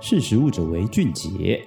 识时务者为俊杰。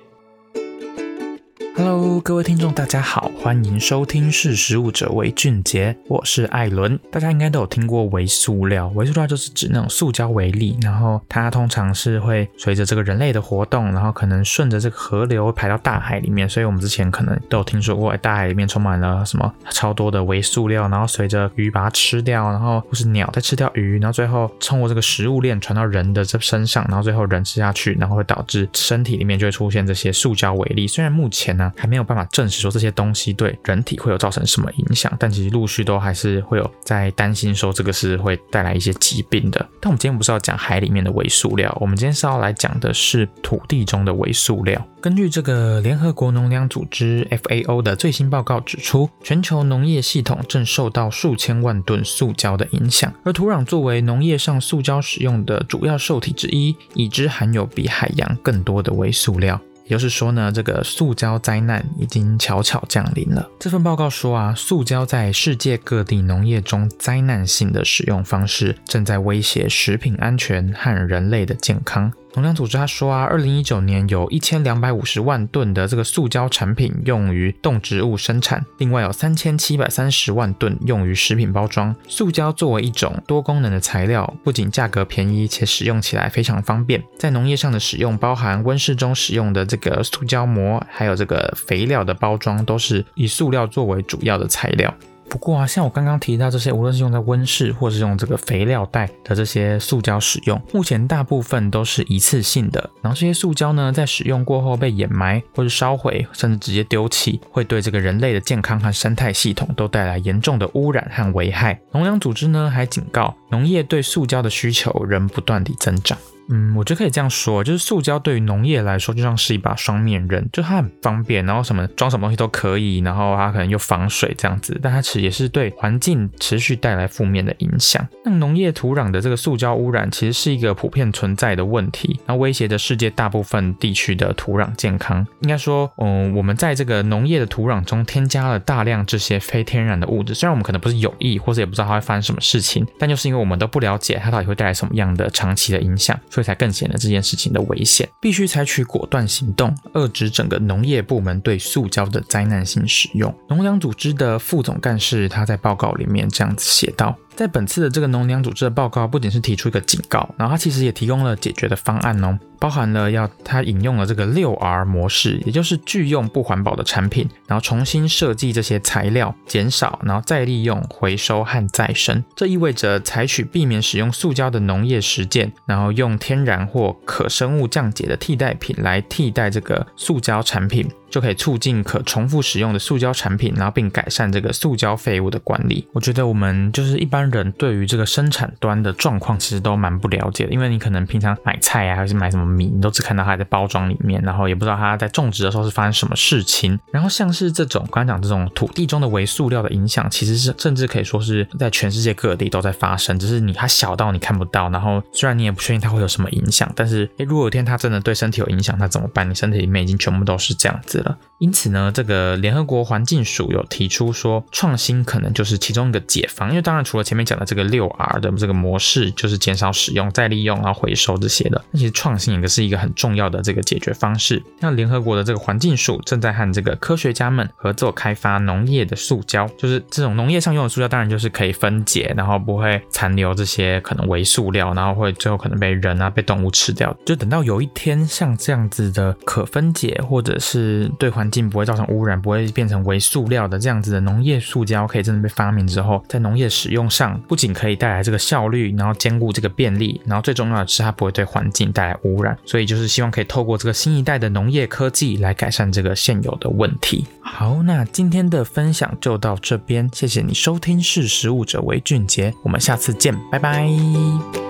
Hello，各位听众，大家好，欢迎收听《识食物者为俊杰》，我是艾伦。大家应该都有听过微塑料，微塑料就是指那种塑胶微粒，然后它通常是会随着这个人类的活动，然后可能顺着这个河流排到大海里面。所以我们之前可能都有听说过，大海里面充满了什么超多的微塑料，然后随着鱼把它吃掉，然后或是鸟再吃掉鱼，然后最后通过这个食物链传到人的这身上，然后最后人吃下去，然后会导致身体里面就会出现这些塑胶微粒。虽然目前呢，还没有办法证实说这些东西对人体会有造成什么影响，但其实陆续都还是会有在担心说这个是会带来一些疾病的。但我们今天不是要讲海里面的微塑料，我们今天是要来讲的是土地中的微塑料。根据这个联合国农粮组织 FAO 的最新报告指出，全球农业系统正受到数千万吨塑胶的影响，而土壤作为农业上塑胶使用的主要受体之一，已知含有比海洋更多的微塑料。也就是说呢，这个塑胶灾难已经悄悄降临了。这份报告说啊，塑胶在世界各地农业中灾难性的使用方式，正在威胁食品安全和人类的健康。农粮组织他说啊，二零一九年有一千两百五十万吨的这个塑胶产品用于动植物生产，另外有三千七百三十万吨用于食品包装。塑胶作为一种多功能的材料，不仅价格便宜，且使用起来非常方便。在农业上的使用，包含温室中使用的这个塑胶膜，还有这个肥料的包装，都是以塑料作为主要的材料。不过啊，像我刚刚提到这些，无论是用在温室或是用这个肥料袋的这些塑胶使用，目前大部分都是一次性的。然后这些塑胶呢，在使用过后被掩埋或者烧毁，甚至直接丢弃，会对这个人类的健康和生态系统都带来严重的污染和危害。农粮组织呢还警告，农业对塑胶的需求仍不断地增长。嗯，我觉得可以这样说，就是塑胶对于农业来说就像是一把双面刃，就它很方便，然后什么装什么东西都可以，然后它可能又防水这样子，但它其实也是对环境持续带来负面的影响。那农业土壤的这个塑胶污染其实是一个普遍存在的问题，那威胁着世界大部分地区的土壤健康。应该说，嗯，我们在这个农业的土壤中添加了大量这些非天然的物质，虽然我们可能不是有意，或者也不知道它会发生什么事情，但就是因为我们都不了解它到底会带来什么样的长期的影响，才更显得这件事情的危险，必须采取果断行动，遏制整个农业部门对塑胶的灾难性使用。农粮组织的副总干事他在报告里面这样子写道。在本次的这个农粮组织的报告，不仅是提出一个警告，然后它其实也提供了解决的方案哦，包含了要它引用了这个六 R 模式，也就是拒用不环保的产品，然后重新设计这些材料，减少，然后再利用、回收和再生。这意味着采取避免使用塑胶的农业实践，然后用天然或可生物降解的替代品来替代这个塑胶产品。就可以促进可重复使用的塑胶产品，然后并改善这个塑胶废物的管理。我觉得我们就是一般人对于这个生产端的状况其实都蛮不了解的，因为你可能平常买菜啊，还是买什么米，你都只看到它在包装里面，然后也不知道它在种植的时候是发生什么事情。然后像是这种刚刚讲这种土地中的微塑料的影响，其实是甚至可以说是在全世界各地都在发生，只是你它小到你看不到，然后虽然你也不确定它会有什么影响，但是诶，如果有一天它真的对身体有影响，那怎么办？你身体里面已经全部都是这样子了。因此呢，这个联合国环境署有提出说，创新可能就是其中一个解方。因为当然，除了前面讲的这个六 R 的这个模式，就是减少使用、再利用、然后回收这些的，那其实创新也是一个很重要的这个解决方式。那联合国的这个环境署正在和这个科学家们合作开发农业的塑胶，就是这种农业上用的塑胶，当然就是可以分解，然后不会残留这些可能微塑料，然后会最后可能被人啊、被动物吃掉。就等到有一天像这样子的可分解，或者是对环境不会造成污染，不会变成微塑料的这样子的农业塑胶，可以真的被发明之后，在农业使用上，不仅可以带来这个效率，然后兼顾这个便利，然后最重要的是它不会对环境带来污染。所以就是希望可以透过这个新一代的农业科技来改善这个现有的问题。好，那今天的分享就到这边，谢谢你收听《识食物者为俊杰》，我们下次见，拜拜。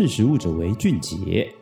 识时务者为俊杰。